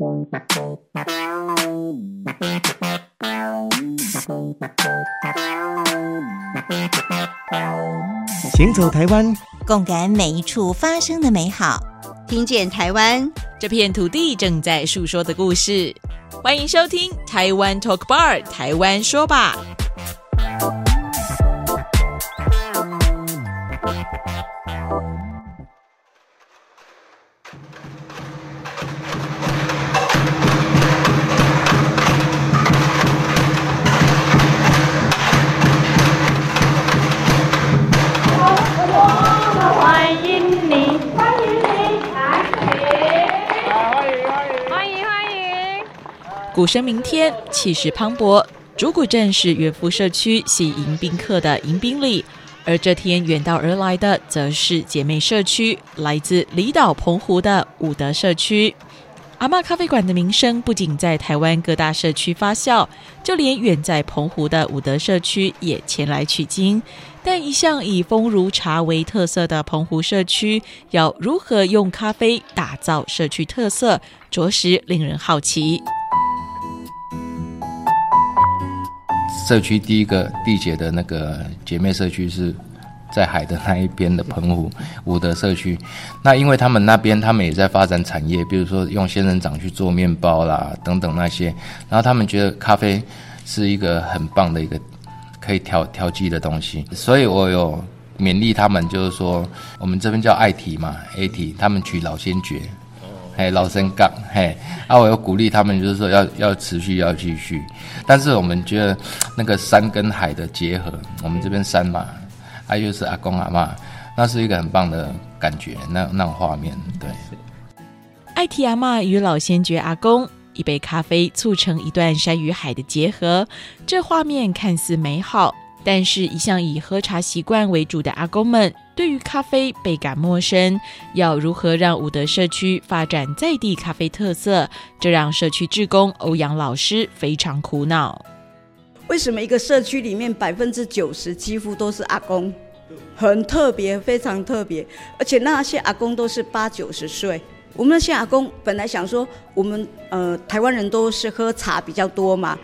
行走台湾，共感每一处发生的美好，听见台湾这片土地正在诉说的故事。欢迎收听台湾 Talk Bar，台湾说吧。鼓声鸣天，气势磅礴。竹谷镇是原富社区系迎宾客的迎宾礼，而这天远道而来的，则是姐妹社区，来自离岛澎湖的武德社区。阿妈咖啡馆的名声不仅在台湾各大社区发酵，就连远在澎湖的武德社区也前来取经。但一向以风如茶为特色的澎湖社区，要如何用咖啡打造社区特色，着实令人好奇。社区第一个缔结的那个姐妹社区是在海的那一边的澎湖武德社区。那因为他们那边他们也在发展产业，比如说用仙人掌去做面包啦等等那些，然后他们觉得咖啡是一个很棒的一个可以调调剂的东西，所以我有勉励他们，就是说我们这边叫爱体嘛，A 体，他们取老先觉。嘿，老生杠，嘿，啊，我有鼓励他们，就是说要要持续要继续，但是我们觉得那个山跟海的结合，我们这边山嘛，啊又是阿公阿妈，那是一个很棒的感觉，那那种画面，对。爱提阿嬷与老先觉阿公，一杯咖啡促成一段山与海的结合，这画面看似美好。但是，一向以喝茶习惯为主的阿公们，对于咖啡倍感陌生。要如何让武德社区发展在地咖啡特色，这让社区志工欧阳老师非常苦恼。为什么一个社区里面百分之九十几乎都是阿公？很特别，非常特别，而且那些阿公都是八九十岁。我们那些阿公本来想说，我们呃台湾人都是喝茶比较多嘛。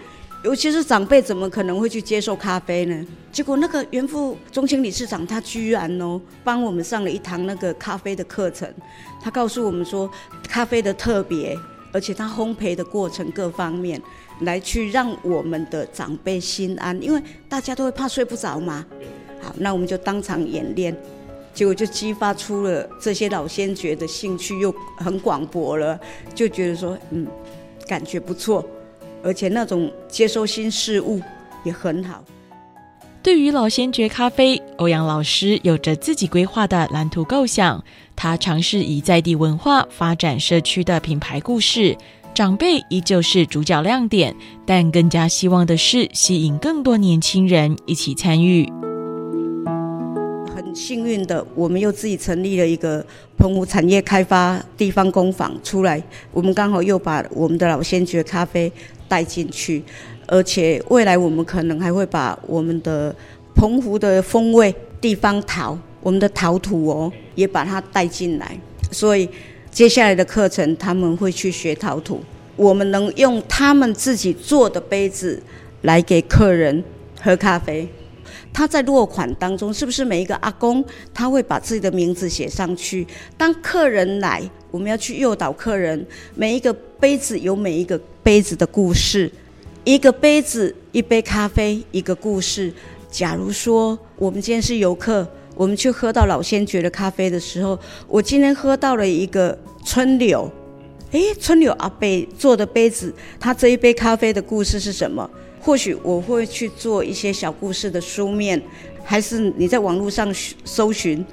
尤其是长辈怎么可能会去接受咖啡呢？结果那个原副中心理事长他居然哦帮我们上了一堂那个咖啡的课程，他告诉我们说咖啡的特别，而且他烘焙的过程各方面，来去让我们的长辈心安，因为大家都会怕睡不着嘛。好，那我们就当场演练，结果就激发出了这些老先觉的兴趣又很广博了，就觉得说嗯，感觉不错。而且那种接收新事物也很好。对于老先觉咖啡，欧阳老师有着自己规划的蓝图构想。他尝试以在地文化发展社区的品牌故事，长辈依旧是主角亮点，但更加希望的是吸引更多年轻人一起参与。幸运的，我们又自己成立了一个澎湖产业开发地方工坊出来，我们刚好又把我们的老先觉咖啡。带进去，而且未来我们可能还会把我们的澎湖的风味、地方陶、我们的陶土哦，也把它带进来。所以接下来的课程他们会去学陶土，我们能用他们自己做的杯子来给客人喝咖啡。他在落款当中，是不是每一个阿公他会把自己的名字写上去？当客人来，我们要去诱导客人，每一个杯子有每一个杯子的故事，一个杯子一杯咖啡一个故事。假如说我们今天是游客，我们去喝到老先觉的咖啡的时候，我今天喝到了一个春柳，诶，春柳阿伯做的杯子，他这一杯咖啡的故事是什么？或许我会去做一些小故事的书面，还是你在网络上搜寻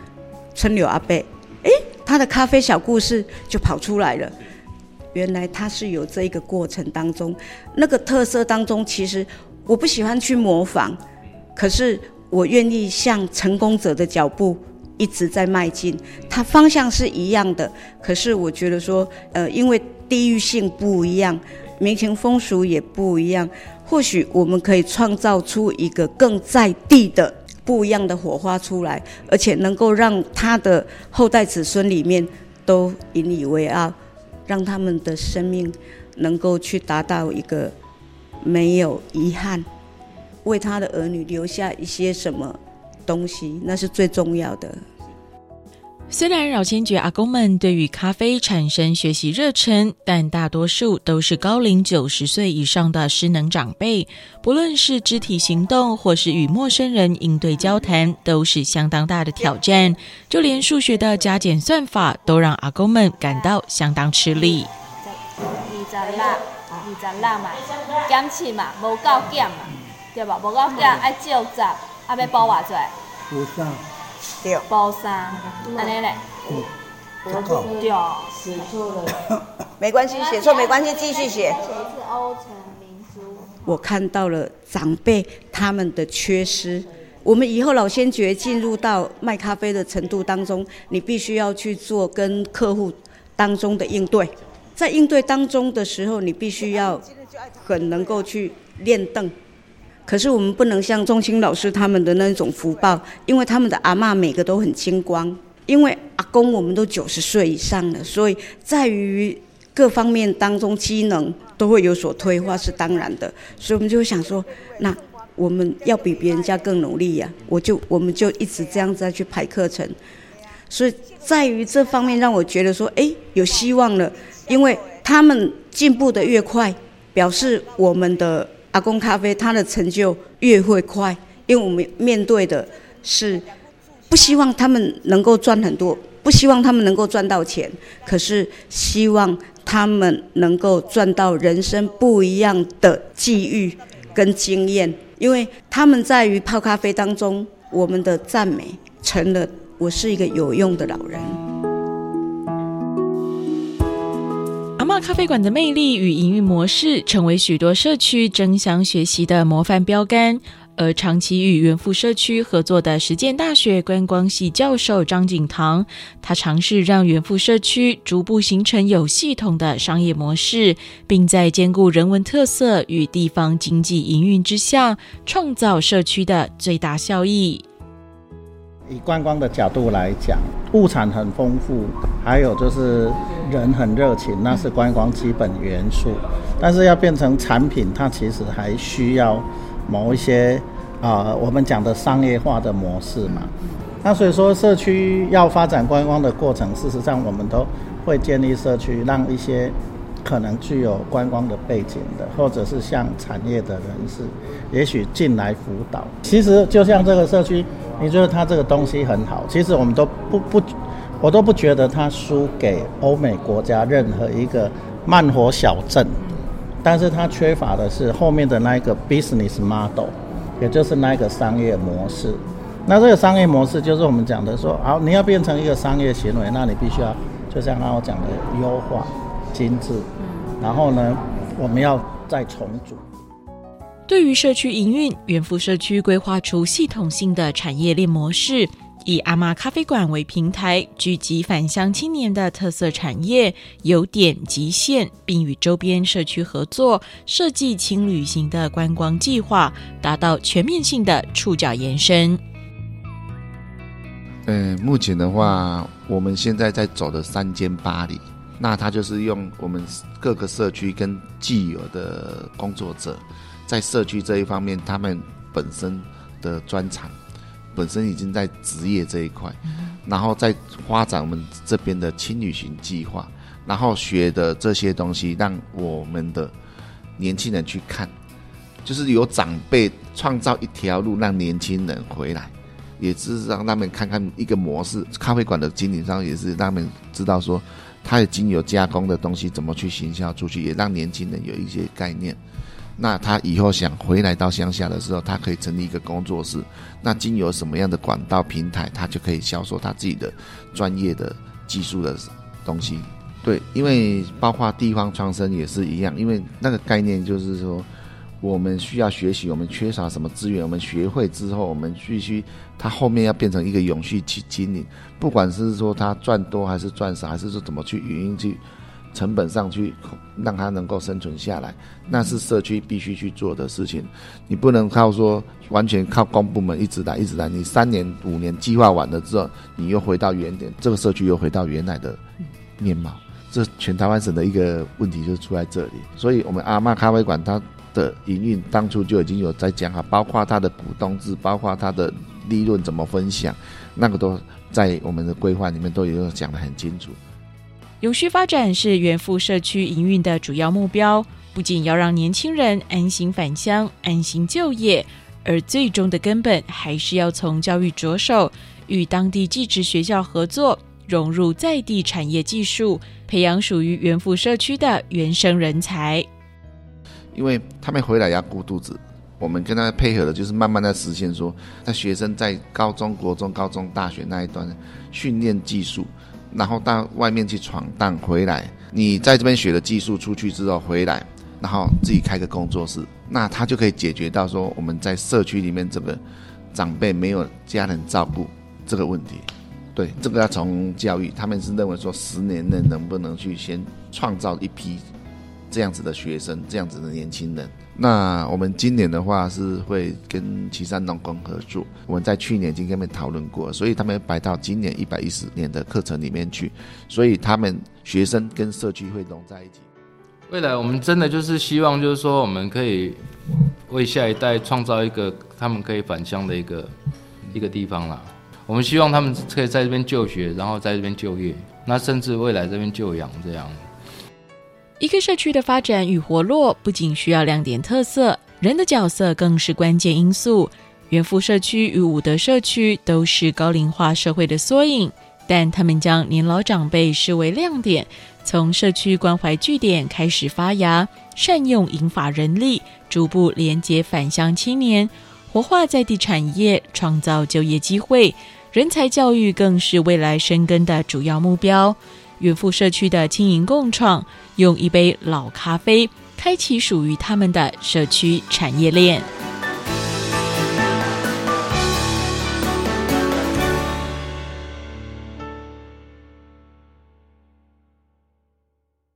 春柳阿贝，诶，他的咖啡小故事就跑出来了。原来他是有这一个过程当中，那个特色当中，其实我不喜欢去模仿，可是我愿意向成功者的脚步一直在迈进。它方向是一样的，可是我觉得说，呃，因为地域性不一样，民情风俗也不一样。或许我们可以创造出一个更在地的不一样的火花出来，而且能够让他的后代子孙里面都引以为傲。让他们的生命能够去达到一个没有遗憾，为他的儿女留下一些什么东西，那是最重要的。虽然老先觉阿公们对于咖啡产生学习热忱，但大多数都是高龄九十岁以上的失能长辈，不论是肢体行动或是与陌生人应对交谈，都是相当大的挑战。就连数学的加减算法，都让阿公们感到相当吃力。二十六，二十六嘛，减七嘛，无够减嘛，对吧？无够减爱照十，啊要补偌济？补上，对，包三，安尼嘞？对，写错了，没关系，写错没关系，继续写。写是欧城明珠。我看到了长辈他们的缺失。我们以后老先觉进入到卖咖啡的程度当中，你必须要去做跟客户当中的应对。在应对当中的时候，你必须要很能够去练凳。可是我们不能像钟青老师他们的那种福报，因为他们的阿嬷每个都很精光。因为阿公我们都九十岁以上了，所以在于各方面当中机能都会有所退化，是当然的。所以我们就想说，那我们要比别人家更努力呀、我就我们就一直这样子去排课程。所以在于这方面让我觉得说，哎，有希望了。因为他们进步的越快，表示我们的阿公咖啡他的成就越会快，因为我们面对的是不希望他们能够赚很多，不希望他们能够赚到钱，可是希望他们能够赚到人生不一样的际遇跟经验，因为他们在于泡咖啡当中，我们的赞美成了我是一个有用的老人。咖啡馆的魅力与营运模式，成为许多社区争相学习的模范标杆。而长期与元富社区合作的实践大学观光系教授张景堂，他尝试让元富社区逐步形成有系统的商业模式，并在兼顾人文特色与地方经济营运之下，创造社区的最大效益。以观光的角度来讲，物产很丰富，还有就是人很热情，那是观光基本元素。但是要变成产品，它其实还需要某一些啊、我们讲的商业化的模式嘛。那所以说，社区要发展观光的过程，事实上我们都会建立社区，让一些可能具有观光的背景的，或者是像产业的人士，也许进来辅导。其实就像这个社区，你觉得它这个东西很好，其实我们都不不，我都不觉得它输给欧美国家任何一个慢活小镇，但是它缺乏的是后面的那一个 business model，也就是那一个商业模式。那这个商业模式就是我们讲的说，好，你要变成一个商业行为，那你必须要就像刚刚我讲的优化、精致，然后呢，我们要再重组。对于社区营运，元富社区规划出系统性的产业链模式，以阿妈咖啡馆为平台，聚集返乡青年的特色产业，由点及线，并与周边社区合作，设计轻旅行的观光计划，达到全面性的触角延伸。嗯，目前的话，我们现在在走的三间巴黎，那他就是用我们各个社区跟既有的工作者，在社区这一方面，他们本身的专长，本身已经在职业这一块，然后再发展我们这边的轻旅行计划，然后学的这些东西，让我们的年轻人去看，就是有长辈创造一条路，让年轻人回来。也是让他们看看一个模式，咖啡馆的经营商也是让他们知道说，它已经有加工的东西怎么去行销出去，也让年轻人有一些概念。那他以后想回来到乡下的时候，他可以成立一个工作室，那经由什么样的管道平台，他就可以销售他自己的专业的技术的东西。对，因为包括地方创生也是一样，因为那个概念就是说。我们需要学习，我们缺少什么资源？我们学会之后，我们必须它后面要变成一个永续去经营，不管是说它赚多还是赚少，还是说怎么去运营去成本上去让它能够生存下来，那是社区必须去做的事情。你不能靠说完全靠公部门一直来一直来，你三年五年计划完了之后，你又回到原点，这个社区又回到原来的面貌。这全台湾省的一个问题就出在这里。所以，我们阿妈咖啡馆它的营运当初就已经有在讲哈，包括它的股东制，包括它的利润怎么分享，那个都在我们的规划里面都有讲得很清楚。永续发展是原富社区营运的主要目标，不仅要让年轻人安心返乡、安心就业，而最终的根本还是要从教育着手，与当地技职学校合作，融入在地产业技术，培养属于原富社区的原生人才。因为他们回来要顾肚子，我们跟他配合的就是慢慢的实现说，在学生在高中国中、高中、大学那一段训练技术。然后到外面去闯荡，回来，你在这边学的技术出去之后回来，然后自己开个工作室，那他就可以解决到说我们在社区里面这个长辈没有家人照顾这个问题。对，这个要从教育，他们是认为说十年内能不能去先创造一批这样子的学生，这样子的年轻人。那我们今年的话是会跟岐山农工合作，我们在去年已经跟他们讨论过，所以他们摆到今年一百一十年的课程里面去，所以他们学生跟社区会融在一起。未来我们真的就是希望，就是说我们可以为下一代创造一个他们可以返乡的一个一个地方啦。我们希望他们可以在这边就学，然后在这边就业，那甚至未来这边就养这样。一个社区的发展与活络，不仅需要亮点特色，人的角色更是关键因素。元富社区与武德社区都是高龄化社会的缩影，但他们将年老长辈视为亮点，从社区关怀据点开始发芽，善用银发人力，逐步连接返乡青年，活化在地产业，创造就业机会。人才教育更是未来深耕的主要目标。远富社区的经营共创，用一杯老咖啡开启属于他们的社区产业链。